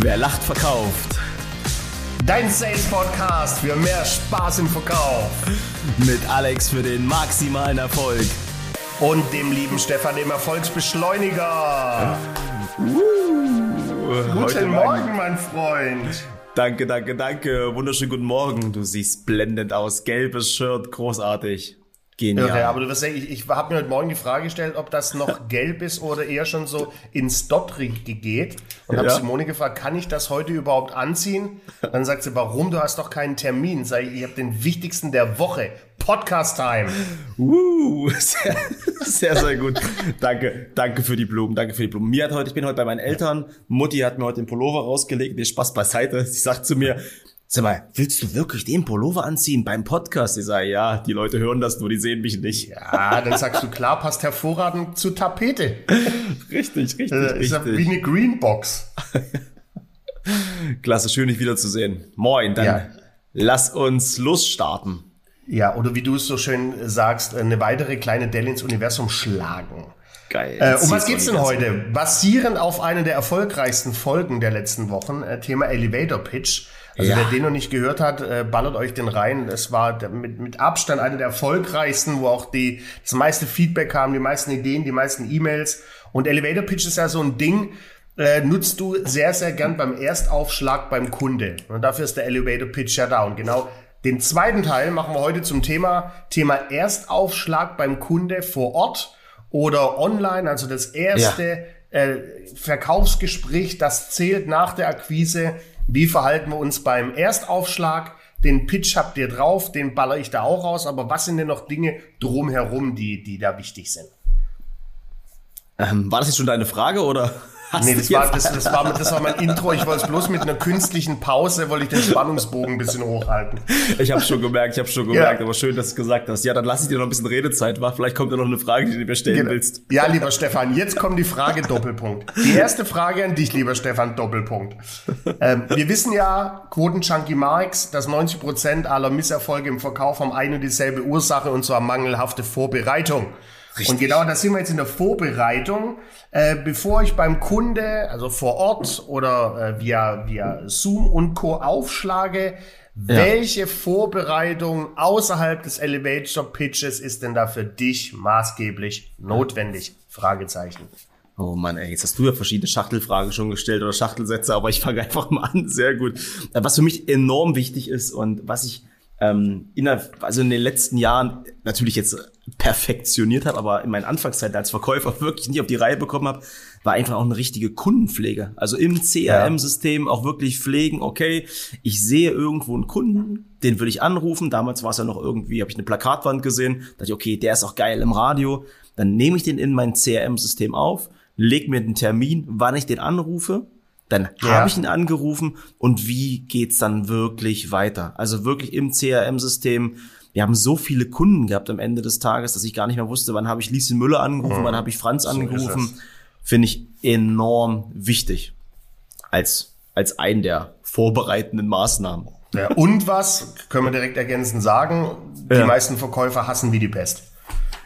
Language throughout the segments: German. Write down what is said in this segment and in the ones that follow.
Wer lacht, verkauft. Dein Sales Podcast für mehr Spaß im Verkauf. Mit Alex für den maximalen Erfolg. Und dem lieben Stefan, dem Erfolgsbeschleuniger. Uh, Guten Morgen, mein Freund. Danke, danke, danke. Wunderschönen guten Morgen. Du siehst blendend aus. Gelbes Shirt, großartig. Genial. Irre, aber du wirst sehen, ich, ich habe mir heute Morgen die Frage gestellt, ob das noch gelb ist oder eher schon so ins Dottrige geht. Und habe Ja. Simone gefragt, kann ich das heute überhaupt anziehen? Dann sagt sie, warum? Du hast doch keinen Termin. Sag ich, ich habe den wichtigsten der Woche. Podcast-Time. Uh, sehr, sehr, sehr gut. danke, danke für die Blumen, danke für die Blumen. Mir hat heute, ich bin heute bei meinen Eltern. Mutti hat mir heute den Pullover rausgelegt. Nee, Spaß beiseite. Sie sagt zu mir, sag mal, willst du wirklich den Pullover anziehen beim Podcast? Ich sage, ja, die Leute hören das nur, die sehen mich nicht. Ja, dann sagst du, klar, passt hervorragend zur Tapete. Richtig, richtig, Äh, Ist ja wie eine Greenbox. Klasse, schön dich wiederzusehen. Moin, dann Ja. lass uns losstarten. Ja, oder wie du es so schön sagst, eine weitere kleine Delle ins Universum schlagen. Geil. Äh, um was geht's denn heute? Basierend auf einer der erfolgreichsten Folgen der letzten Wochen, äh, Thema Elevator Pitch. Also Ja. wer den noch nicht gehört hat, äh, ballert euch den rein. Es war mit, mit Abstand einer der erfolgreichsten, wo auch die, das meiste Feedback kam, die meisten Ideen, die meisten E-Mails. Und Elevator Pitch ist ja so ein Ding, äh, nutzt du sehr, sehr gern beim Erstaufschlag beim Kunde. Und dafür ist der Elevator Pitch ja da. Und genau den zweiten Teil machen wir heute zum Thema, Thema Erstaufschlag beim Kunde vor Ort oder online, also das erste äh, Verkaufsgespräch, das zählt nach der Akquise. Wie verhalten wir uns beim Erstaufschlag? Den Pitch habt ihr drauf, den baller ich da auch raus, aber was sind denn noch Dinge drumherum, die, die da wichtig sind? Ähm, war das jetzt schon deine Frage oder? Hast Nee, das war, das, das, war, das war mein Intro. Ich wollte es bloß mit einer künstlichen Pause, wollte ich den Spannungsbogen ein bisschen hochhalten. Ich habe schon gemerkt, ich habe schon gemerkt, Ja. aber schön, dass du gesagt hast. Ja, dann lass ich dir noch ein bisschen Redezeit. War. Vielleicht kommt da noch eine Frage, die du mir stellen Genau. willst. Ja, lieber Stefan, jetzt kommt die Frage Doppelpunkt. Die erste Frage an dich, lieber Stefan, Doppelpunkt. Ähm, wir wissen ja, Quoten-Junkie Marx, dass 90 Prozent aller Misserfolge im Verkauf haben eine und dieselbe Ursache und zwar mangelhafte Vorbereitung. Und genau da sind wir jetzt in der Vorbereitung. Äh, bevor ich beim Kunde, also vor Ort oder äh, via, via Zoom und Co. aufschlage, welche Vorbereitung außerhalb des Elevator Pitches ist denn da für dich maßgeblich notwendig? Fragezeichen. Oh Mann, ey, jetzt hast du ja verschiedene Schachtelfragen schon gestellt oder Schachtelsätze, aber ich fange einfach mal an. Sehr gut. Äh, Was für mich enorm wichtig ist und was ich ähm, innerhalb, also in den letzten Jahren natürlich jetzt perfektioniert habe, aber in meinen Anfangszeiten als Verkäufer wirklich nicht auf die Reihe bekommen habe, war einfach auch eine richtige Kundenpflege. Also im CRM-System auch wirklich pflegen, okay, ich sehe irgendwo einen Kunden, den will ich anrufen. Damals war es ja noch irgendwie, habe ich eine Plakatwand gesehen, dachte ich, okay, der ist auch geil im Radio. Dann nehme ich den in mein CRM-System auf, leg mir den Termin, wann ich den anrufe, dann Ja. habe ich ihn angerufen und wie geht's dann wirklich weiter? Also wirklich im CRM-System. Wir haben so viele Kunden gehabt am Ende des Tages, dass ich gar nicht mehr wusste, wann habe ich Lieschen Müller angerufen, wann habe ich Franz Mhm. angerufen. Finde ich enorm wichtig als, als einen der vorbereitenden Maßnahmen. Ja, und was, können wir direkt ergänzend sagen, die Ja. meisten Verkäufer hassen wie die Pest.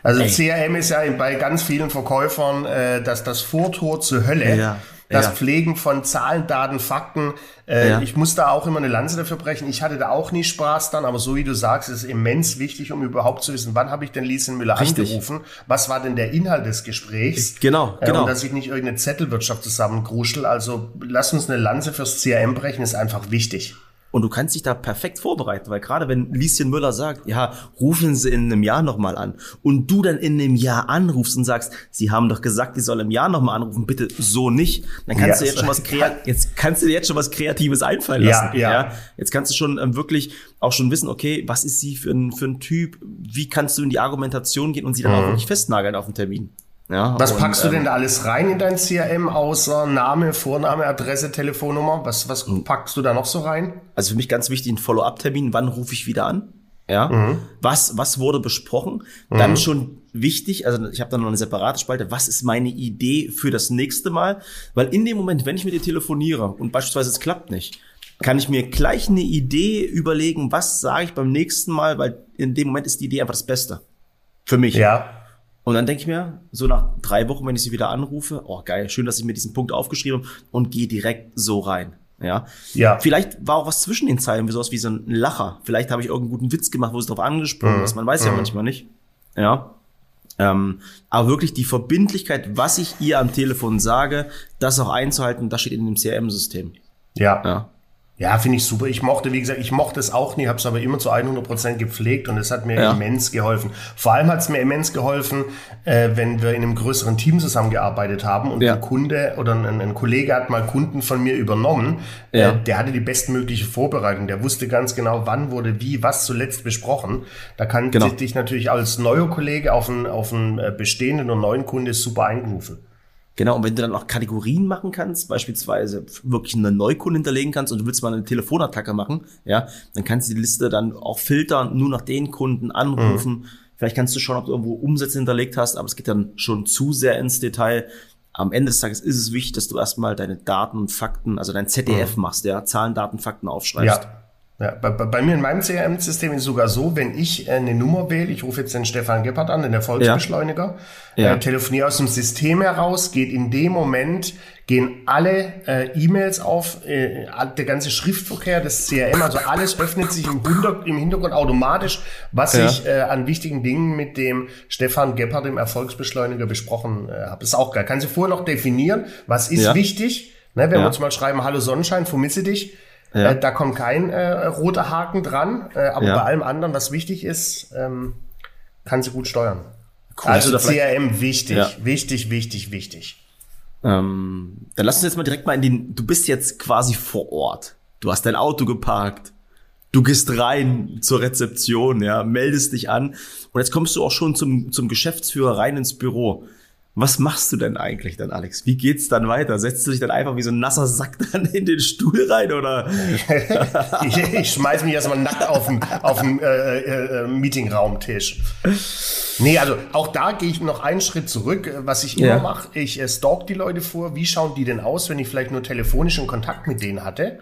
Also Ey. CRM ist ja bei ganz vielen Verkäufern äh, das, das Vortor zur Hölle. Ja, Das ja. Pflegen von Zahlen, Daten, Fakten. Äh, Ja. Ich muss da auch immer eine Lanze dafür brechen. Ich hatte da auch nie Spaß dann, aber so wie du sagst, ist es immens wichtig, um überhaupt zu wissen, wann habe ich denn Lieschen Müller Richtig. angerufen? Was war denn der Inhalt des Gesprächs? Genau, Äh, genau. Und dass ich nicht irgendeine Zettelwirtschaft zusammenkruschel. Also lass uns eine Lanze fürs CRM brechen, ist einfach wichtig. Und du kannst dich da perfekt vorbereiten, weil gerade wenn Lieschen Müller sagt, ja, rufen Sie in einem Jahr nochmal an und du dann in einem Jahr anrufst und sagst, Sie haben doch gesagt, ich soll im Jahr nochmal anrufen, bitte so nicht, dann kannst Ja, du jetzt schon was jetzt kannst du dir jetzt schon was Kreatives einfallen Ja, lassen. ja. Jetzt kannst du schon ähm, wirklich auch schon wissen, okay, was ist sie für ein, für ein Typ, wie kannst du in die Argumentation gehen und sie dann auch wirklich festnageln auf den Termin. Ja, Was und, packst du ähm, denn da alles rein in dein CRM außer Name, Vorname, Adresse, Telefonnummer? Was, was packst du da noch so rein? Also für mich ganz wichtig ein Follow-up-Termin. Wann rufe ich wieder an? Ja. Was, was wurde besprochen? Dann schon wichtig, also ich habe da noch eine separate Spalte. Was ist meine Idee für das nächste Mal? Weil in dem Moment, wenn ich mit dir telefoniere und beispielsweise es klappt nicht, kann ich mir gleich eine Idee überlegen, was sage ich beim nächsten Mal, weil in dem Moment ist die Idee einfach das Beste. Für mich. Ja. Und dann denke ich mir, so nach drei Wochen, wenn ich sie wieder anrufe, oh geil, schön, dass ich mir diesen Punkt aufgeschrieben habe und gehe direkt so rein. Ja. Ja. Vielleicht war auch was zwischen den Zeilen, wie sowas wie so ein Lacher. Vielleicht habe ich irgendeinen guten Witz gemacht, wo es drauf angesprochen Mhm. ist. Man weiß ja manchmal nicht. Ja. Ähm, aber wirklich die Verbindlichkeit, was ich ihr am Telefon sage, das auch einzuhalten, das steht in dem CRM-System. Ja. Ja. Ja, finde ich super. Ich mochte, wie gesagt, ich mochte es auch nie, habe es aber immer zu 100% gepflegt und es hat mir Ja. immens geholfen. Vor allem hat es mir immens geholfen, äh, wenn wir in einem größeren Team zusammengearbeitet haben und Ja. ein Kunde oder ein, ein Kollege hat mal Kunden von mir übernommen. Ja. Äh, der hatte die bestmögliche Vorbereitung. Der wusste ganz genau, wann wurde wie, was zuletzt besprochen. Da kann Genau. sich dich natürlich als neuer Kollege auf einen, auf einen äh, bestehenden und neuen Kunde super eingerufen. Genau, und wenn du dann auch Kategorien machen kannst, beispielsweise wirklich eine Neukunde hinterlegen kannst und du willst mal eine Telefonattacke machen, ja, dann kannst du die Liste dann auch filtern, nur nach den Kunden anrufen. Vielleicht kannst du schauen, ob du irgendwo Umsätze hinterlegt hast, aber es geht dann schon zu sehr ins Detail. Am Ende des Tages ist es wichtig, dass du erstmal deine Daten und Fakten, also dein ZDF machst, ja, Zahlen, Daten, Fakten aufschreibst. Ja. Ja, bei, bei mir in meinem CRM-System ist es sogar so, wenn ich äh, eine Nummer wähle, ich rufe jetzt den Stefan Gebhardt an, den Erfolgsbeschleuniger, Ja. Äh, telefoniere aus dem System heraus, geht in dem Moment, gehen alle äh, E-Mails auf, äh, der ganze Schriftverkehr des CRM, also alles öffnet sich im, Hinter im Hintergrund automatisch, was Ja. ich äh, an wichtigen Dingen mit dem Stefan Gebhardt, dem Erfolgsbeschleuniger, besprochen äh, habe. Ist auch geil. Kannst du vorher noch definieren, was ist wichtig, ne, wenn wir uns mal schreiben, hallo Sonnenschein, vermisse dich, Ja. äh, da kommt kein äh, roter Haken dran, äh, aber Ja. bei allem anderen, was wichtig ist, ähm, kann sie gut steuern. Cool. Also vielleicht- CRM wichtig, Ja. wichtig, wichtig, wichtig. Ähm, dann lass uns jetzt mal direkt mal in den, du bist jetzt quasi vor Ort. Du hast dein Auto geparkt. Du gehst rein zur Rezeption, ja, meldest dich an. Und jetzt kommst du auch schon zum, zum Geschäftsführer rein ins Büro. Was machst du denn eigentlich dann, Alex? Wie geht's dann weiter? Setzt du dich dann einfach wie so ein nasser Sack dann in den Stuhl rein oder? ich, ich schmeiß mich erstmal nackt auf den, auf den äh, äh, Meetingraumtisch. Nee, also auch da gehe ich noch einen Schritt zurück. Was ich immer Ja. mache, ich äh, stalk die Leute vor. Wie schauen die denn aus, wenn ich vielleicht nur telefonischen Kontakt mit denen hatte?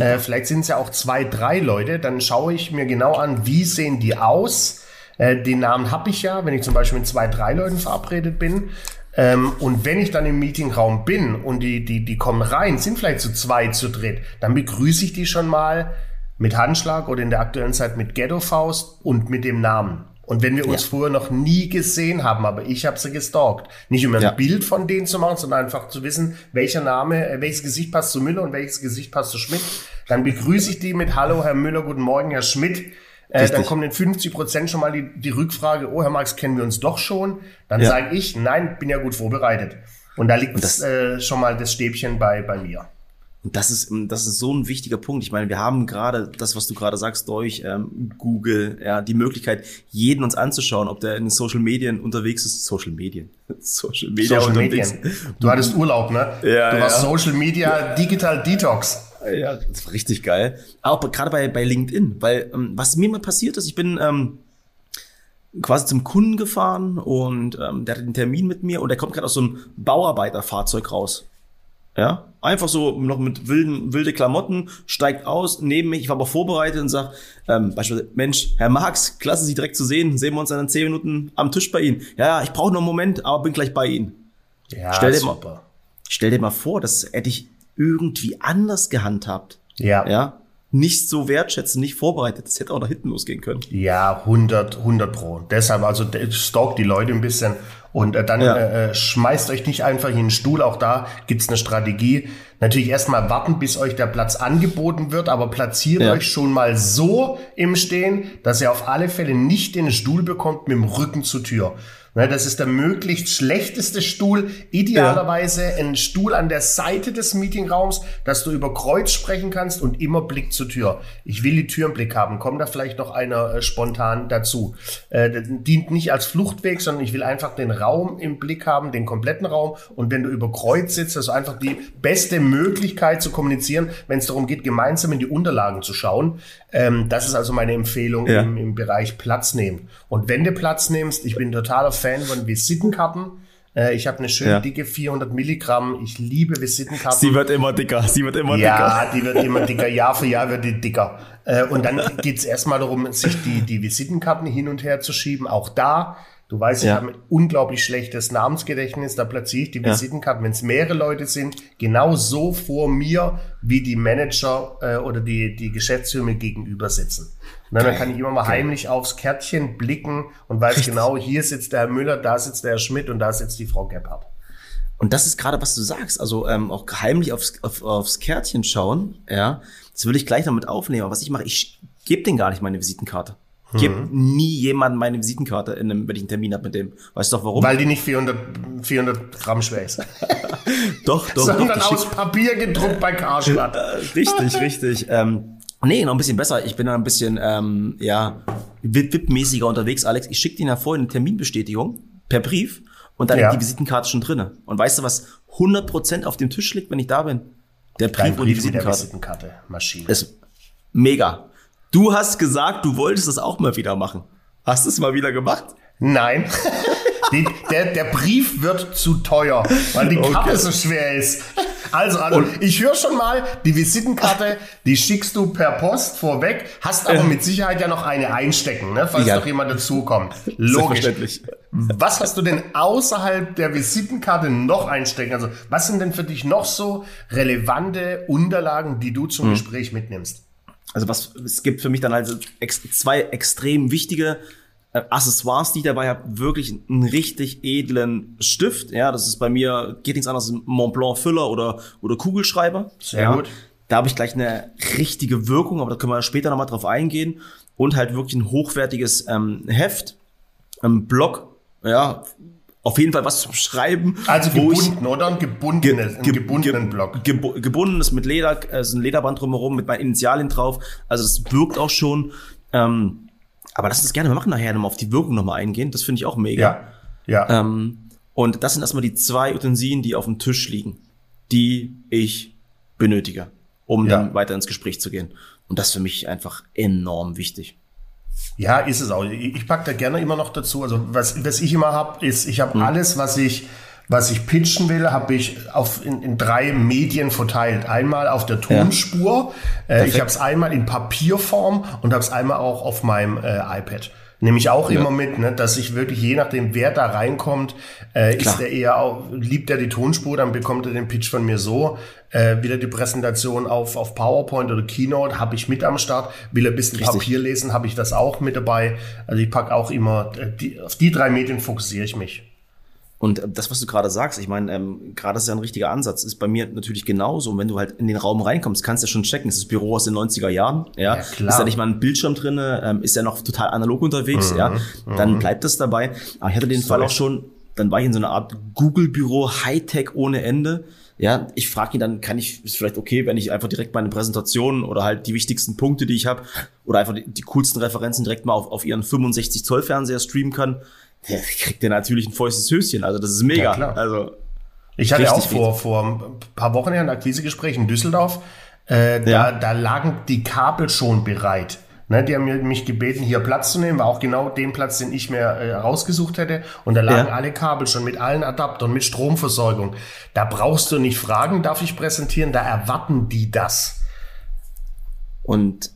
Äh, vielleicht sind es ja auch zwei, drei Leute. Dann schaue ich mir genau an, wie sehen die aus? Äh, den Namen habe ich ja, wenn ich zum Beispiel mit zwei, drei Leuten verabredet bin. Ähm, und wenn ich dann im Meetingraum bin und die, die, die kommen rein, sind vielleicht zu zwei, zu dritt, dann begrüße ich die schon mal mit Handschlag oder in der aktuellen Zeit mit Ghetto-Faust und mit dem Namen. Und wenn wir uns Ja. vorher noch nie gesehen haben, aber ich habe sie gestalkt, nicht um ein Ja. Bild von denen zu machen, sondern einfach zu wissen, welcher Name, äh, welches Gesicht passt zu Müller und welches Gesicht passt zu Schmidt, dann begrüße ich die mit Hallo Herr Müller, guten Morgen Herr Schmidt. Äh, dann kommen in 50 Prozent schon mal die, die Rückfrage, oh Herr Marx, kennen wir uns doch schon? Dann Ja. sage ich, nein, bin ja gut vorbereitet. Und da liegt das- äh, schon mal das Stäbchen bei, bei mir. Und das ist, das ist so ein wichtiger Punkt. Ich meine, wir haben gerade das, was du gerade sagst, durch ähm, Google, ja, die Möglichkeit, jeden uns anzuschauen, ob der in den Social Medien unterwegs ist. Social Medien. Social Media Social unterwegs. Medien. Du hattest Urlaub, ne? Ja, du warst ja. Social Media Digital Detox. Ja, das war richtig geil. Auch gerade bei, bei LinkedIn, weil ähm, was mir mal passiert ist, ich bin ähm, quasi zum Kunden gefahren und ähm, der hat einen Termin mit mir und der kommt gerade aus so einem Bauarbeiterfahrzeug raus. Ja, einfach so noch mit wilden, wilde Klamotten, steigt aus neben mich, ich war aber vorbereitet und sag, ähm, beispielsweise, Mensch, Herr Marx, klasse, Sie direkt zu sehen, sehen wir uns dann in zehn Minuten am Tisch bei Ihnen. Ja, ja, ich brauche noch einen Moment, aber bin gleich bei Ihnen. Ja, Stell dir mal- super. Stell dir mal vor, das hätte ich irgendwie anders gehandhabt. Ja. Ja, nicht so wertschätzen, nicht vorbereitet. Das hätte auch nach hinten losgehen können. Ja, 100, 100 pro. Deshalb, also stalkt die Leute ein bisschen und äh, dann Ja. äh, äh, schmeißt euch nicht einfach in den Stuhl. Auch da gibt's eine Strategie. Natürlich erstmal warten, bis euch der Platz angeboten wird, aber platziert Ja. euch schon mal so im Stehen, dass ihr auf alle Fälle nicht den Stuhl bekommt mit dem Rücken zur Tür. Ne, das ist der möglichst schlechteste Stuhl. Idealerweise ein Stuhl an der Seite des Meetingraums, dass du über Kreuz sprechen kannst und immer Blick zur Tür. Ich will die Tür im Blick haben. Kommt da vielleicht noch einer äh, spontan dazu? Äh, das dient nicht als Fluchtweg, sondern ich will einfach den Raum im Blick haben, den kompletten Raum. Und wenn du über Kreuz sitzt, also einfach die beste Möglichkeit zu kommunizieren, wenn es darum geht, gemeinsam in die Unterlagen zu schauen. Ähm, das ist also meine Empfehlung Ja. im, im Bereich Platz nehmen. Und wenn du Platz nimmst, ich bin totaler Fan von Visitenkarten. Äh, ich habe eine schöne Ja. dicke 400 Milligramm. Ich liebe Visitenkarten. Sie wird immer dicker, sie wird immer Ja, die wird immer dicker. Jahr für Jahr wird die dicker. Äh, und dann geht's erstmal darum, sich die, die Visitenkarten hin und her zu schieben. Auch da, du weißt, ja. ich habe ein unglaublich schlechtes Namensgedächtnis, da platziere ich die Visitenkarten, wenn es mehrere Leute sind, genau so vor mir, wie die Manager äh, oder die, die Geschäftsführer mir gegenüber sitzen. Und dann, kann ich immer mal heimlich aufs Kärtchen blicken und weiß Richtig. genau, hier sitzt der Herr Müller, da sitzt der Herr Schmidt und da sitzt die Frau Gebhardt. Und das ist gerade, was du sagst. Also ähm, auch heimlich aufs, auf, aufs Kärtchen schauen, ja. Das würde ich gleich damit aufnehmen. Aber was ich mache, ich gebe denen gar nicht meine Visitenkarte. Ich gebe mhm. nie jemandem meine Visitenkarte, in einem, wenn ich einen Termin habe mit dem. Weißt du doch warum? Weil die nicht 400, 400 Gramm schwer ist. doch, doch. Sondern doch, aus Papier gedruckt bei Karstadt. richtig, richtig. Ähm, Nee, noch ein bisschen besser. Ich bin da ein bisschen, ähm, ja, VIP-mäßiger unterwegs, Alex. Ich schicke dir ja vorhin eine Terminbestätigung per Brief und dann ja. die Visitenkarte schon drinne. Und weißt du, was 100% auf dem Tisch liegt, wenn ich da bin? Der Brief, Brief und die Visitenkarte. Visitenkarte. Maschine. Ist mega. Du hast gesagt, du wolltest das auch mal wieder machen. Hast du es mal wieder gemacht? Nein. die, der, der Brief wird zu teuer, weil die Karte okay. so schwer ist. Also, also ich höre schon mal, die Visitenkarte, die schickst du per Post vorweg, hast aber mit Sicherheit ja noch eine einstecken, ne, falls ja. noch jemand dazukommt. Logisch. Was hast du denn außerhalb der Visitenkarte noch einstecken? Also, was sind denn für dich noch so relevante Unterlagen, die du zum hm. Gespräch mitnimmst? Also was es gibt für mich dann also ex zwei extrem wichtige äh, Accessoires, die ich dabei habe, wirklich einen richtig edlen Stift. Ja, das ist bei mir, geht nichts anderes, Montblanc Füller oder, oder Kugelschreiber. Sehr ja. gut. Da habe ich gleich eine richtige Wirkung, aber da können wir später nochmal drauf eingehen. Und halt wirklich ein hochwertiges ähm, Heft, ein Block, ja, auf jeden Fall was zum Schreiben. Also gebunden, oder? Ein gebundenes, ge, ge, gebundenen Block. Ge, gebundenes mit Leder, also ein Lederband drumherum mit meinen Initialien drauf. Also das wirkt auch schon. Ähm, aber lass uns gerne machen nachher nochmal auf die Wirkung nochmal eingehen. Das finde ich auch mega. Ja. ja. Ähm, und das sind erstmal die zwei Utensilien, die auf dem Tisch liegen, die ich benötige, um ja. dann weiter ins Gespräch zu gehen. Und das ist für mich einfach enorm wichtig. Ja, ist es auch. Ich packe da gerne immer noch dazu. Also was, was ich immer habe, ist, ich habe mhm. alles, was ich was ich pitchen will, habe ich auf, in, in drei Medien verteilt. Einmal auf der Tonspur, ja. äh, ich habe es einmal in Papierform und habe es einmal auch auf meinem äh, iPad. Nehme ich auch ja. immer mit, ne, dass ich wirklich, je nachdem, wer da reinkommt, äh, ist er eher auch, liebt er die Tonspur, dann bekommt er den Pitch von mir so. Äh, wieder die Präsentation auf, auf PowerPoint oder Keynote habe ich mit am Start. Will er ein bisschen Richtig. Papier lesen, habe ich das auch mit dabei. Also ich pack auch immer, äh, die, auf die drei Medien fokussiere ich mich. Und äh, das, was du gerade sagst, ich meine, ähm, gerade ist ja ein richtiger Ansatz, ist bei mir natürlich genauso. Und wenn du halt in den Raum reinkommst, kannst du ja schon checken, ist das Büro aus den 90er Jahren, ja, ja klar. ist ja nicht mal ein Bildschirm drinne, ähm, ist ja noch total analog unterwegs, mhm, ja, dann mhm. bleibt das dabei. Aber ich hatte den Sorry. Fall auch schon, dann war ich in so einer Art Google-Büro, Hightech ohne Ende. Ja, ich frage ihn dann, kann ich, ist vielleicht okay, wenn ich einfach direkt meine Präsentation oder halt die wichtigsten Punkte, die ich habe, oder einfach die, die coolsten Referenzen direkt mal auf, auf ihren 65 Zoll Fernseher streamen kann der kriegt ja natürlich ein feuchtes Höschen. Also das ist mega. Ja. Also ich hatte auch vor, vor ein paar Wochen ein Akquisegespräch in Düsseldorf. Äh, ja. da, da lagen die Kabel schon bereit. Ne, die haben mich gebeten, hier Platz zu nehmen, war auch genau den Platz, den ich mir äh, rausgesucht hätte. Und da lagen ja. alle Kabel schon mit allen Adaptern, mit Stromversorgung. Da brauchst du nicht fragen, darf ich präsentieren, da erwarten die das. Und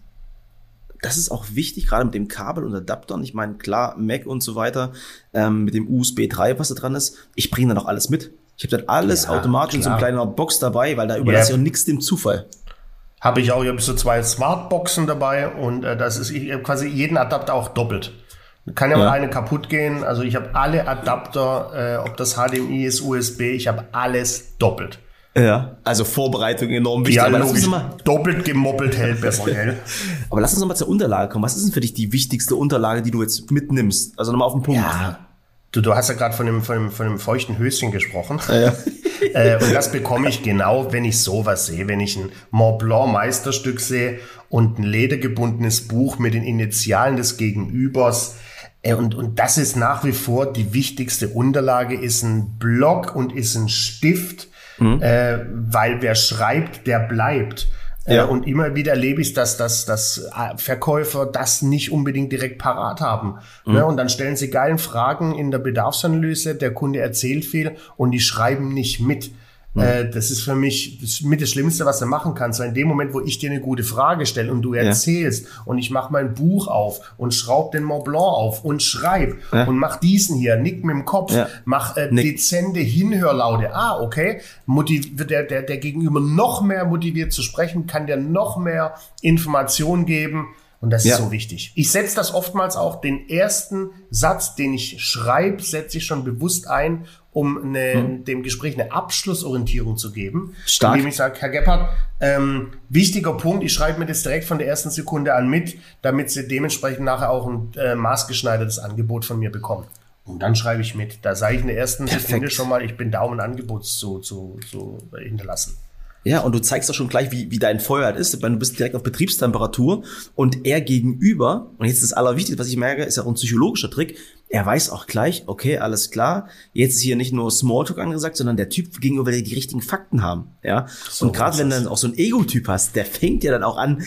das ist auch wichtig, gerade mit dem Kabel und Adaptern. Ich meine, klar, Mac und so weiter, ähm, mit dem USB 3, was da dran ist. Ich bringe da noch alles mit. Ich habe dann alles ja, automatisch klar. in so einer kleinen Box dabei, weil da überlasse yep. ich auch nichts dem Zufall. Habe ich auch, ich habe so zwei Smartboxen dabei und äh, das ist ich, quasi jeden Adapter auch doppelt. Kann ja, ja. mal eine kaputt gehen. Also ich habe alle Adapter, äh, ob das HDMI ist, USB, ich habe alles doppelt. Ja, also Vorbereitung enorm wichtig. Ja, aber logisch. Mal, doppelt gemoppelt hält besser, gell? aber lass uns nochmal zur Unterlage kommen. Was ist denn für dich die wichtigste Unterlage, die du jetzt mitnimmst? Also nochmal auf den Punkt. Ja. Du, du hast ja gerade von dem, von, dem, von dem feuchten Höschen gesprochen. Ja, ja. äh, und das bekomme ich genau, wenn ich sowas sehe. Wenn ich ein Mont Blanc Meisterstück sehe und ein ledergebundenes Buch mit den Initialen des Gegenübers. Äh, und, und das ist nach wie vor die wichtigste Unterlage, ist ein Block und ist ein Stift mhm. äh, weil wer schreibt, der bleibt. Äh, ja. Und immer wieder erlebe ich, dass, dass, dass äh, Verkäufer das nicht unbedingt direkt parat haben. Mhm. Ne? Und dann stellen sie geilen Fragen in der Bedarfsanalyse, der Kunde erzählt viel und die schreiben nicht mit. Äh, das ist für mich das mit das Schlimmste, was du machen kannst. Weil in dem Moment, wo ich dir eine gute Frage stelle und du erzählst ja. und ich mache mein Buch auf und schraub den Mont Blanc auf und schreib ja. und mach diesen hier, nick mit dem Kopf, ja. mach äh, dezente Hinhörlaute. Ah, okay. Motiv der, der, der Gegenüber noch mehr motiviert zu sprechen, kann dir noch mehr Informationen geben. Und das ja. ist so wichtig. Ich setze das oftmals auch, den ersten Satz, den ich schreibe, setze ich schon bewusst ein, um eine, hm. dem Gespräch eine Abschlussorientierung zu geben. Stark. Indem ich sage, Herr Gebhardt, ähm, wichtiger Punkt, ich schreibe mir das direkt von der ersten Sekunde an mit, damit Sie dementsprechend nachher auch ein äh, maßgeschneidertes Angebot von mir bekommen. Und dann schreibe ich mit. Da sage ich in der ersten Perfekt. Sekunde schon mal, ich bin da, um ein Angebot zu, zu, zu hinterlassen. Ja, und du zeigst doch schon gleich, wie, wie dein Feuer halt ist, weil du bist direkt auf Betriebstemperatur und er gegenüber, und jetzt das Allerwichtigste, was ich merke, ist ja auch ein psychologischer Trick, er weiß auch gleich, okay, alles klar, jetzt ist hier nicht nur Smalltalk angesagt, sondern der Typ gegenüber will die richtigen Fakten haben, ja. So und gerade wenn du dann auch so ein Ego-Typ hast, der fängt ja dann auch an,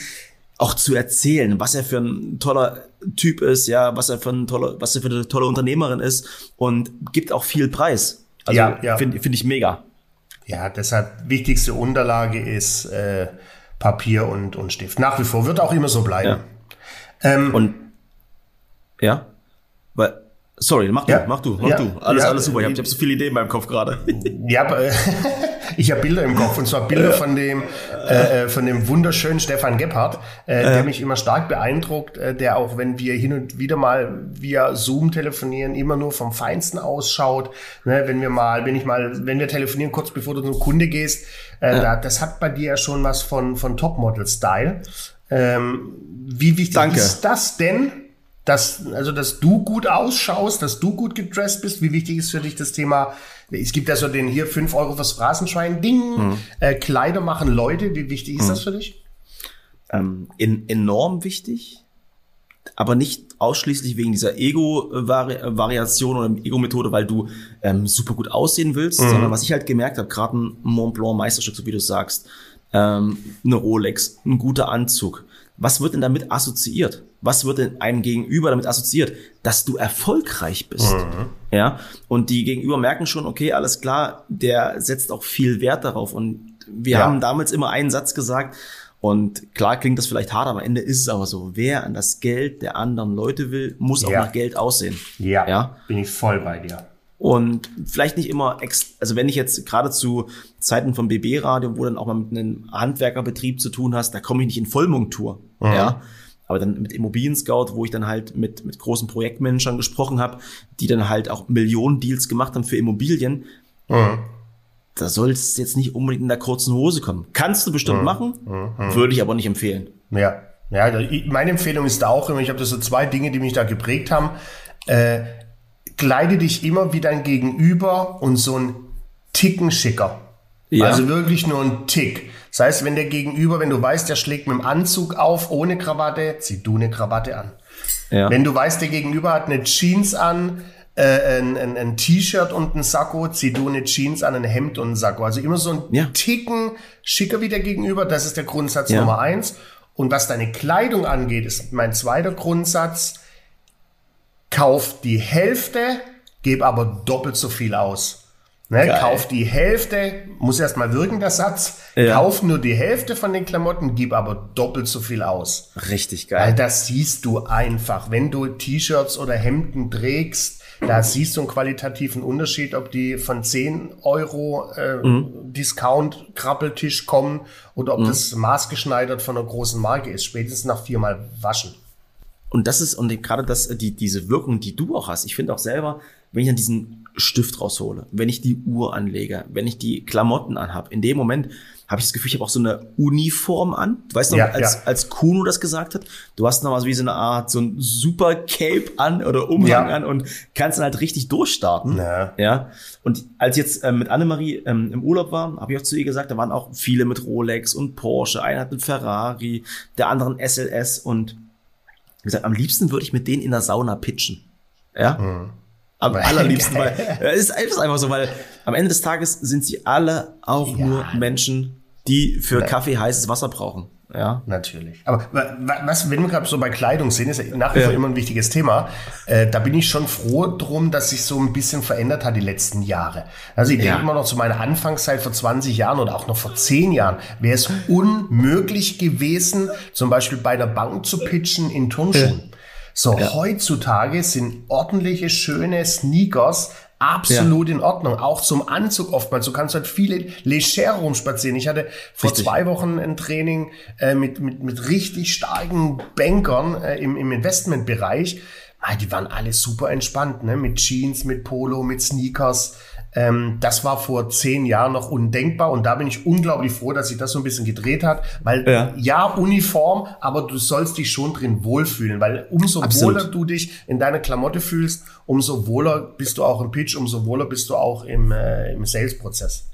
auch zu erzählen, was er für ein toller Typ ist, ja, was er für ein toller, was er für eine tolle Unternehmerin ist und gibt auch viel Preis. Also ja, ja. finde find ich mega. Ja, deshalb wichtigste Unterlage ist äh, Papier und, und Stift. Nach wie vor wird auch immer so bleiben. Ja. Ähm, und ja, weil Sorry, mach du, ja, mach du, mach ja, du. Alles, ja, alles super. Ich habe hab so viele Ideen in meinem Kopf gerade. Ja, ich habe Bilder im Kopf und zwar Bilder von dem äh, äh, von dem wunderschönen Stefan Gebhardt, äh, der mich immer stark beeindruckt, äh, der auch wenn wir hin und wieder mal via Zoom telefonieren, immer nur vom Feinsten ausschaut. Ne, wenn wir mal, wenn ich mal, wenn wir telefonieren kurz bevor du zum Kunde gehst, äh, da, das hat bei dir ja schon was von von Topmodel-Style. Ähm, wie wichtig Danke. ist das denn? Dass, also, dass du gut ausschaust, dass du gut gedresst bist. Wie wichtig ist für dich das Thema? Es gibt ja so den hier fünf Euro fürs Phrasenschwein-Ding. Mhm. Äh, Kleider machen Leute. Wie wichtig ist mhm. das für dich? Ähm, in, enorm wichtig. Aber nicht ausschließlich wegen dieser Ego-Variation oder Ego-Methode, weil du ähm, super gut aussehen willst, mhm. sondern was ich halt gemerkt habe, gerade ein Mont Blanc Meisterstück, so wie du sagst, ähm, eine Rolex, ein guter Anzug. Was wird denn damit assoziiert? Was wird denn einem Gegenüber damit assoziiert? Dass du erfolgreich bist. Mhm. Ja. Und die Gegenüber merken schon, okay, alles klar, der setzt auch viel Wert darauf. Und wir ja. haben damals immer einen Satz gesagt, und klar klingt das vielleicht hart, aber am Ende ist es aber so. Wer an das Geld der anderen Leute will, muss auch nach Geld aussehen. Ja, ja, bin ich voll bei dir. Und vielleicht nicht immer, ex also wenn ich jetzt gerade zu Zeiten vom BB-Radio, wo dann auch mal mit einem Handwerkerbetrieb zu tun hast, da komme ich nicht in Vollmontur. Mhm. Ja aber dann mit Immobilien Scout, wo ich dann halt mit, mit großen Projektmanagern gesprochen habe, die dann halt auch Millionen Deals gemacht haben für Immobilien. Mhm. Da soll es jetzt nicht unbedingt in der kurzen Hose kommen. Kannst du bestimmt mhm. machen, mhm. würde ich aber nicht empfehlen. Ja, ja, meine Empfehlung ist da auch immer, ich habe da so zwei Dinge, die mich da geprägt haben. Äh, kleide dich immer wie dein Gegenüber und so ein Ticken schicker. Ja. Also wirklich nur ein Tick. Das heißt, wenn der Gegenüber, wenn du weißt, der schlägt mit dem Anzug auf, ohne Krawatte, zieh du eine Krawatte an. Ja. Wenn du weißt, der Gegenüber hat eine Jeans an, äh, ein, ein, ein T-Shirt und ein Sakko, zieh du eine Jeans an, ein Hemd und ein Sakko. Also immer so ein ja. Ticken schicker wie der Gegenüber. Das ist der Grundsatz ja. Nummer eins. Und was deine Kleidung angeht, ist mein zweiter Grundsatz. Kauf die Hälfte, geb aber doppelt so viel aus. Ne, kauf die Hälfte, muss erst mal wirken, der Satz. Ja. Kauf nur die Hälfte von den Klamotten, gib aber doppelt so viel aus. Richtig geil. Weil das siehst du einfach. Wenn du T-Shirts oder Hemden trägst, da siehst du einen qualitativen Unterschied, ob die von 10 Euro äh, mhm. Discount-Krabbeltisch kommen oder ob mhm. das maßgeschneidert von einer großen Marke ist. Spätestens nach viermal waschen. Und das ist, und gerade das, die, diese Wirkung, die du auch hast. Ich finde auch selber, wenn ich an diesen Stift raushole, wenn ich die Uhr anlege, wenn ich die Klamotten anhab, in dem Moment habe ich das Gefühl, ich habe auch so eine Uniform an. Du weißt noch, ja, als, ja. als Kuno das gesagt hat, du hast noch mal so wie so eine Art, so ein super Cape an oder Umhang ja. an und kannst dann halt richtig durchstarten. Ja. ja. Und als ich jetzt ähm, mit Annemarie ähm, im Urlaub war, habe ich auch zu ihr gesagt, da waren auch viele mit Rolex und Porsche. Einer hat einen Ferrari, der andere einen SLS und gesagt, am liebsten würde ich mit denen in der Sauna pitchen. Ja. Mhm. Am allerliebsten, weil es ist einfach so, weil am Ende des Tages sind sie alle auch ja. nur Menschen, die für Kaffee heißes Wasser brauchen. Ja. Natürlich. Aber was, wenn wir gerade so bei Kleidung sind, ist ja nach wie vor ja. immer ein wichtiges Thema. Äh, da bin ich schon froh drum, dass sich so ein bisschen verändert hat die letzten Jahre. Also ich ja. denke immer noch zu meiner Anfangszeit vor 20 Jahren oder auch noch vor 10 Jahren wäre es unmöglich gewesen, zum Beispiel bei einer Bank zu pitchen in Turnschuhen. Ja. So, heutzutage sind ordentliche, schöne Sneakers absolut ja. in Ordnung. Auch zum Anzug oftmals. Du kannst halt viele leger rumspazieren. Ich hatte vor richtig. zwei Wochen ein Training äh, mit, mit, mit richtig starken Bankern äh, im, im Investmentbereich. Die waren alle super entspannt, ne? Mit Jeans, mit Polo, mit Sneakers. Ähm, das war vor zehn Jahren noch undenkbar und da bin ich unglaublich froh, dass sich das so ein bisschen gedreht hat, weil ja, ja Uniform, aber du sollst dich schon drin wohlfühlen, weil umso Absolut. wohler du dich in deiner Klamotte fühlst, umso wohler bist du auch im Pitch, umso wohler bist du auch im, äh, im Sales-Prozess.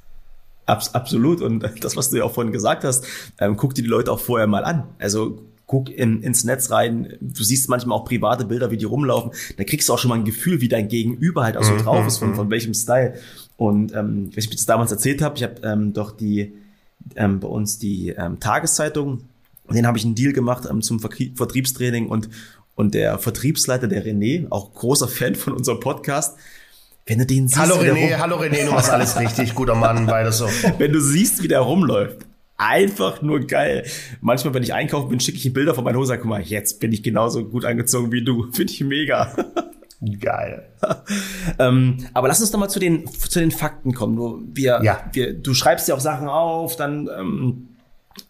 Absolut. Und das, was du ja auch vorhin gesagt hast, ähm, guck dir die Leute auch vorher mal an. Also guck in, ins Netz rein. Du siehst manchmal auch private Bilder, wie die rumlaufen. Da kriegst du auch schon mal ein Gefühl, wie dein Gegenüber halt auch so mhm, drauf ist, von, mhm. von welchem Style. Und ähm, wie ich das damals erzählt habe, ich habe ähm, doch die ähm, bei uns die ähm, Tageszeitung, den habe ich einen Deal gemacht ähm, zum Vertriebstraining und und der Vertriebsleiter, der René, auch großer Fan von unserem Podcast, wenn du den siehst. Hallo René, hallo René, du machst alles richtig, guter Mann, beides so. Wenn du siehst, wie der rumläuft, einfach nur geil. Manchmal, wenn ich einkaufen bin, schicke ich Bilder von meiner Hose. Guck mal, jetzt bin ich genauso gut angezogen wie du. Finde ich mega. Geil. ähm, aber lass uns doch mal zu den, zu den Fakten kommen. Du, wir, ja. wir, du schreibst ja auch Sachen auf, dann ähm,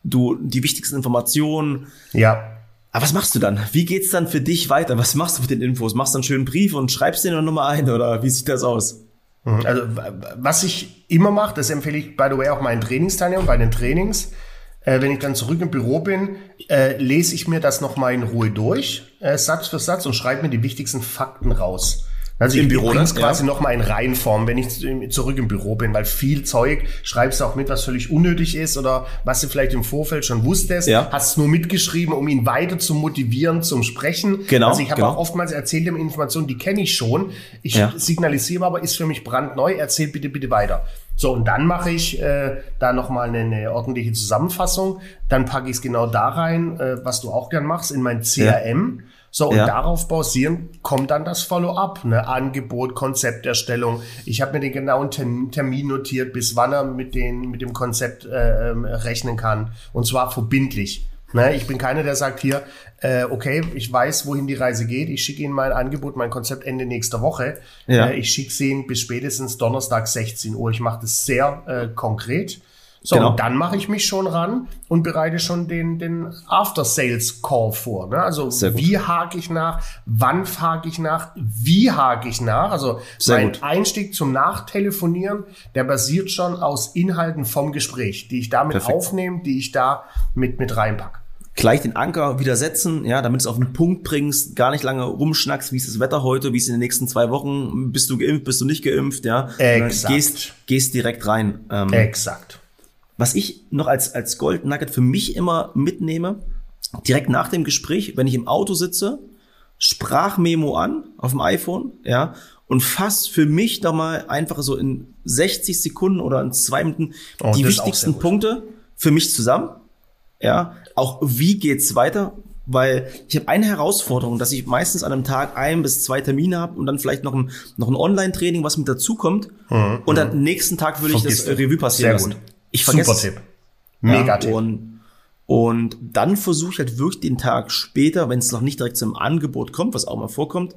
du die wichtigsten Informationen. Ja. Aber was machst du dann? Wie geht's dann für dich weiter? Was machst du mit den Infos? Machst du einen schönen Brief und schreibst den nochmal ein oder wie sieht das aus? Mhm. Also was ich immer mache, das empfehle ich by the way auch meinen Trainingsteilnehmern bei den Trainings. Äh, wenn ich dann zurück im Büro bin, äh, lese ich mir das nochmal in Ruhe durch, äh, Satz für Satz und schreibe mir die wichtigsten Fakten raus. Also Im ich Büro bring's quasi ja. nochmal in Reihenform, wenn ich zurück im Büro bin, weil viel Zeug schreibst du auch mit, was völlig unnötig ist oder was du vielleicht im Vorfeld schon wusstest, ja. hast es nur mitgeschrieben, um ihn weiter zu motivieren zum Sprechen. Genau. Also ich habe genau. auch oftmals erzählt ihm Informationen, die kenne ich schon. Ich ja. signalisiere aber, ist für mich brandneu, erzähl bitte, bitte weiter. So, und dann mache ich äh, da nochmal eine, eine ordentliche Zusammenfassung. Dann packe ich es genau da rein, äh, was du auch gern machst, in mein CRM. Ja. So, und ja. darauf basierend kommt dann das Follow-up, ne? Angebot, Konzepterstellung. Ich habe mir den genauen Termin notiert, bis wann er mit, den, mit dem Konzept äh, ähm, rechnen kann. Und zwar verbindlich. Ne? Ich bin keiner, der sagt hier, äh, okay, ich weiß, wohin die Reise geht. Ich schicke Ihnen mein Angebot, mein Konzept Ende nächster Woche. Ja. Äh, ich schicke es Ihnen bis spätestens Donnerstag 16 Uhr. Ich mache das sehr äh, konkret. So, genau. und dann mache ich mich schon ran und bereite schon den, den After-Sales-Call vor. Ne? Also wie hake ich nach, wann hake ich nach, wie hake ich nach. Also Sehr mein gut. Einstieg zum Nachtelefonieren, der basiert schon aus Inhalten vom Gespräch, die ich damit Perfekt. aufnehme, die ich da mit, mit reinpacke gleich den Anker wieder setzen, ja, damit du es auf den Punkt bringst, gar nicht lange rumschnackst, wie ist das Wetter heute, wie ist es in den nächsten zwei Wochen, bist du geimpft, bist du nicht geimpft, ja. Exakt. Gehst, gehst direkt rein. Ähm, Exakt. Was ich noch als, als Gold Nugget für mich immer mitnehme, direkt nach dem Gespräch, wenn ich im Auto sitze, Sprachmemo an auf dem iPhone, ja, und fass für mich doch mal einfach so in 60 Sekunden oder in zwei Minuten oh, die wichtigsten Punkte für mich zusammen. Ja, auch wie geht's weiter? Weil ich habe eine Herausforderung, dass ich meistens an einem Tag ein bis zwei Termine habe und dann vielleicht noch ein, noch ein Online-Training, was mit dazukommt. Mhm. Und am nächsten Tag würde ich das Revue passieren lassen. Gut. Ich vergesse Super Tipp. Mega ja, Tipp. Und, und dann versuche ich halt wirklich den Tag später, wenn es noch nicht direkt zum Angebot kommt, was auch mal vorkommt,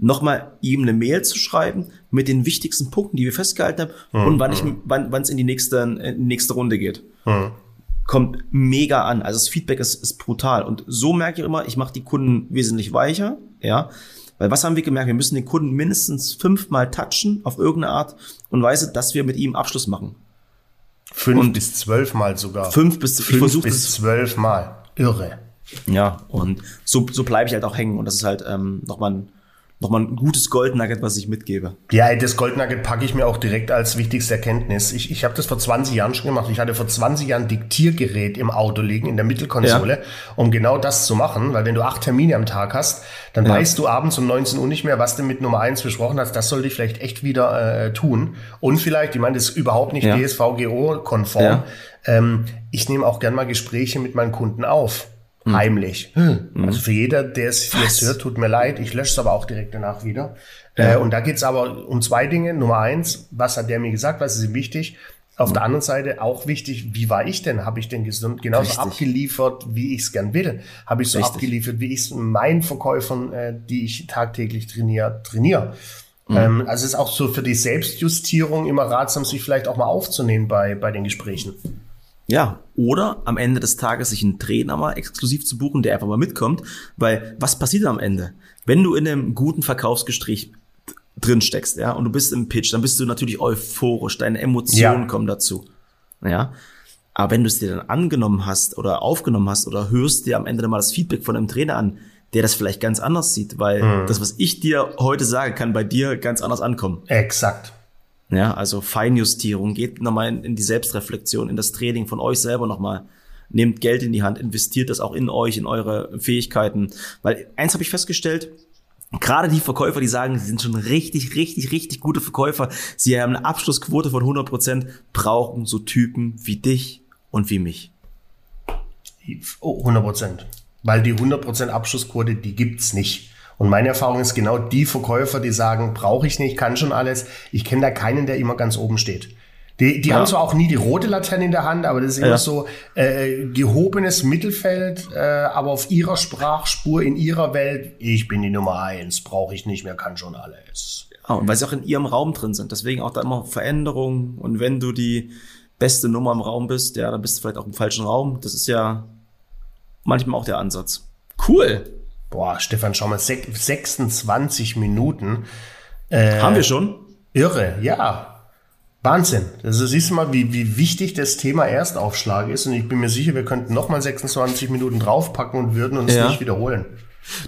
nochmal ihm eine Mail zu schreiben mit den wichtigsten Punkten, die wir festgehalten haben mhm. und wann ich, wann es in die nächste, in die nächste Runde geht. Mhm. Kommt mega an. Also das Feedback ist, ist brutal. Und so merke ich immer, ich mache die Kunden wesentlich weicher, ja. Weil was haben wir gemerkt? Wir müssen den Kunden mindestens fünfmal touchen auf irgendeine Art und Weise, dass wir mit ihm Abschluss machen. Fünf und bis zwölf Mal sogar. Fünf bis, fünf bis zwölf Mal. Irre. Ja, und so, so bleibe ich halt auch hängen. Und das ist halt ähm, nochmal ein nochmal ein gutes Goldnugget, was ich mitgebe. Ja, das Goldnugget packe ich mir auch direkt als wichtigste Erkenntnis. Ich, ich habe das vor 20 Jahren schon gemacht. Ich hatte vor 20 Jahren Diktiergerät im Auto liegen, in der Mittelkonsole, ja. um genau das zu machen. Weil wenn du acht Termine am Tag hast, dann ja. weißt du abends um 19 Uhr nicht mehr, was du mit Nummer eins besprochen hast. Das sollte ich vielleicht echt wieder äh, tun. Und vielleicht, ich meine, das ist überhaupt nicht ja. DSVGO-konform. Ähm, ich nehme auch gern mal Gespräche mit meinen Kunden auf. Mhm. Heimlich. Mhm. Also für jeder, der es jetzt hört, tut mir leid. Ich lösche es aber auch direkt danach wieder. Ja. Äh, und da geht es aber um zwei Dinge. Nummer eins, was hat der mir gesagt, was ist ihm wichtig? Auf der anderen Seite auch wichtig, wie war ich denn? Habe ich denn gesund genauso Richtig. abgeliefert, wie ich es gern will? Habe ich so Richtig. abgeliefert, wie ich es meinen Verkäufern, äh, die ich tagtäglich trainiere, trainiere? Mhm. Ähm, also es ist auch so für die Selbstjustierung immer ratsam, sich vielleicht auch mal aufzunehmen bei, bei den Gesprächen. Ja, oder am Ende des Tages sich einen Trainer mal exklusiv zu buchen, der einfach mal mitkommt, weil was passiert am Ende? Wenn du in einem guten Verkaufsgespräch drin steckst, ja, und du bist im Pitch, dann bist du natürlich euphorisch, deine Emotionen ja. kommen dazu. Ja. Aber wenn du es dir dann angenommen hast oder aufgenommen hast oder hörst dir am Ende dann mal das Feedback von einem Trainer an, der das vielleicht ganz anders sieht, weil mhm. das, was ich dir heute sage, kann bei dir ganz anders ankommen. Exakt. Ja, also Feinjustierung, geht nochmal in, in die Selbstreflexion, in das Training von euch selber nochmal. Nehmt Geld in die Hand, investiert das auch in euch, in eure Fähigkeiten. Weil eins habe ich festgestellt, Gerade die Verkäufer, die sagen, sie sind schon richtig, richtig, richtig gute Verkäufer, sie haben eine Abschlussquote von 100 Prozent, brauchen so Typen wie dich und wie mich. 100 Prozent. Weil die 100 Prozent Abschlussquote, die gibt's nicht. Und meine Erfahrung ist genau die Verkäufer, die sagen, brauche ich nicht, kann schon alles. Ich kenne da keinen, der immer ganz oben steht. Die, die ja. haben zwar auch nie die rote Laterne in der Hand, aber das ist immer ja. so äh, gehobenes Mittelfeld, äh, aber auf ihrer Sprachspur, in ihrer Welt, ich bin die Nummer eins, brauche ich nicht mehr, kann schon alles. Ja, und weil sie auch in ihrem Raum drin sind. Deswegen auch da immer Veränderungen. Und wenn du die beste Nummer im Raum bist, ja, dann bist du vielleicht auch im falschen Raum. Das ist ja manchmal auch der Ansatz. Cool. Boah, Stefan, schau mal, 26 Minuten. Äh, Haben wir schon? Irre, ja. Wahnsinn. Also siehst du mal, wie, wie wichtig das Thema Erstaufschlag ist. Und ich bin mir sicher, wir könnten noch mal 26 Minuten draufpacken und würden uns ja. nicht wiederholen.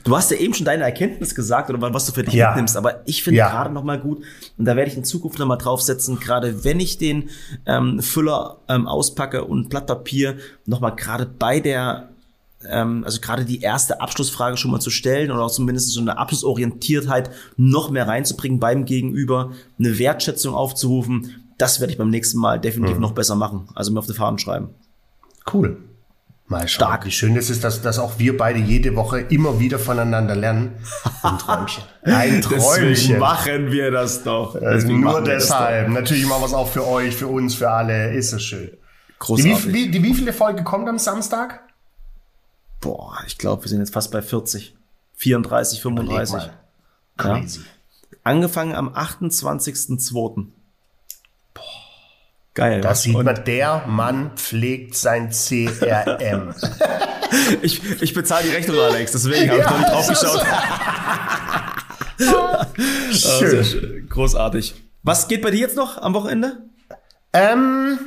Du hast ja eben schon deine Erkenntnis gesagt oder was du für dich ja. mitnimmst, aber ich finde ja. gerade noch mal gut und da werde ich in Zukunft noch mal draufsetzen, gerade wenn ich den ähm, Füller ähm, auspacke und Blatt Papier noch mal gerade bei der ähm, also gerade die erste Abschlussfrage schon mal zu stellen oder auch zumindest so eine Abschlussorientiertheit noch mehr reinzubringen beim Gegenüber, eine Wertschätzung aufzurufen, das werde ich beim nächsten Mal definitiv mhm. noch besser machen. Also mir auf die Fahnen schreiben. Cool. Mal Stark. Wie schön es ist, dass, dass auch wir beide jede Woche immer wieder voneinander lernen. Ein Träumchen. Ein Träumchen. Deswegen machen wir das doch. Also nur deshalb. Natürlich machen wir es auch für euch, für uns, für alle. Ist es schön. Großartig. Die, wie, die wievielte Folge kommt am Samstag? Boah, ich glaube, wir sind jetzt fast bei 40. 34, 35. Crazy. Ja. Angefangen am 28.02. Geil. Da sieht man, der Mann pflegt sein CRM. ich, ich bezahle die Rechnung, Alex, deswegen habe ich ja, noch nicht drauf geschaut. schön. Also, großartig. Was geht bei dir jetzt noch am Wochenende? Ähm,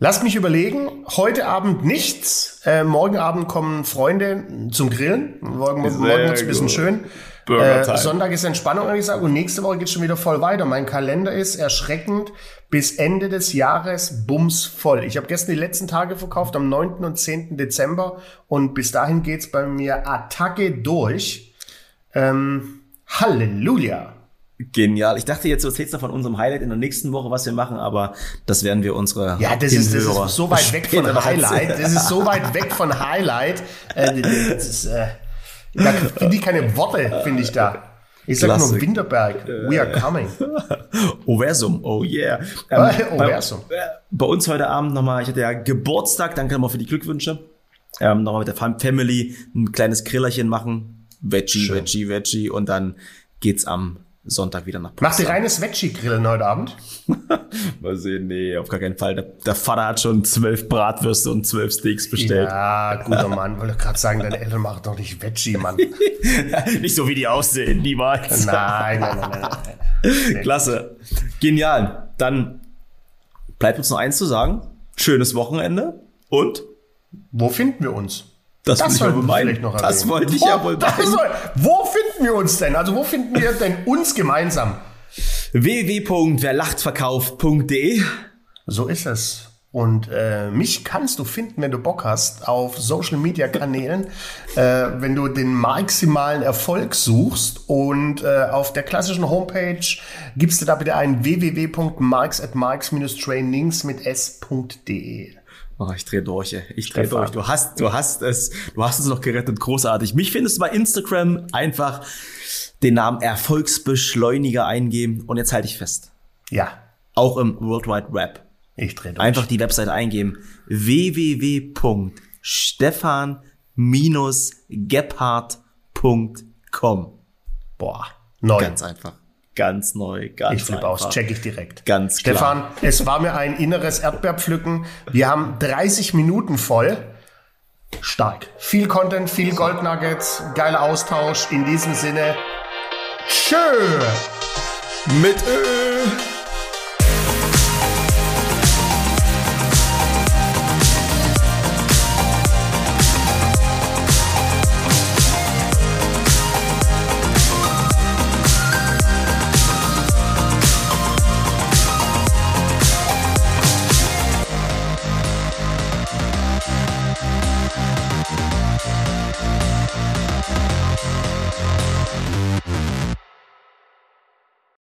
lass mich überlegen. Heute Abend nichts. Äh, morgen Abend kommen Freunde zum Grillen. Morgen, morgen wird's ein bisschen schön. Äh, Sonntag ist Entspannung angesagt und nächste Woche geht schon wieder voll weiter. Mein Kalender ist erschreckend bis Ende des Jahres bums voll. Ich habe gestern die letzten Tage verkauft am 9. und 10. Dezember und bis dahin geht's bei mir Attacke durch. Ähm, Halleluja. Genial. Ich dachte jetzt, du erzählst noch von unserem Highlight in der nächsten Woche, was wir machen, aber das werden wir unsere Ja, das ist, das ist so weit weg von Highlight. Das ist so weit weg von Highlight. Äh, das ist, äh, da finde ich keine Worte, finde ich da. Ich sag Klassik. nur Winterberg, we are coming. Oversum, oh yeah. Ähm, Oversum. Bei, bei, uns heute Abend nochmal, ich hatte ja Geburtstag, danke nochmal für die Glückwünsche. Ähm, nochmal mit der Family ein kleines Grillerchen machen. Veggie, Schön. Veggie, Veggie und dann geht's am Sonntag wieder nach Potsdam. Macht ihr reines Veggie-Grillen heute Abend? Mal sehen, nee, auf gar keinen Fall. Der, der, Vater hat schon zwölf Bratwürste und zwölf Steaks bestellt. Ja, guter Mann. Wollte gerade sagen, deine Eltern machen doch nicht Veggie, Mann. nicht so, wie die aussehen, niemals. Nein, nein, nein, nein. Klasse. Genial. Dann bleibt uns noch eins zu sagen. Schönes Wochenende und wo finden wir uns? Das, das wollte ich vielleicht noch Das wollte ich ja wohl meinen. Wo finden wir uns denn? Also wo finden wir denn uns gemeinsam? www.werlachtverkauf.de So ist es. Und äh, mich kannst du finden, wenn du Bock hast, auf Social Media Kanälen, äh, wenn du den maximalen Erfolg suchst. Und äh, auf der klassischen Homepage gibst du da bitte ein www.marks at marks-trainings mit s.de. Oh, ich drehe durch, ey. Ich drehe durch. Du hast, du hast es, du hast es noch gerettet. Großartig. Mich findest du bei Instagram einfach den Namen Erfolgsbeschleuniger eingeben und jetzt halte ich fest. Ja. Auch im World Wide Web. Ich drehe durch. Einfach die Website eingeben. www.stefan-gebhardt.com. Boah. Neu. Ganz einfach. Ganz neu, ganz Ich flippe aus, check ich direkt. Ganz Stefan, klar. es war mir ein inneres Erdbeerpflücken. Wir haben 30 Minuten voll. Stark. Viel Content, viel Goldnuggets, geiler Austausch. In diesem Sinne, tschö. Mit Ö.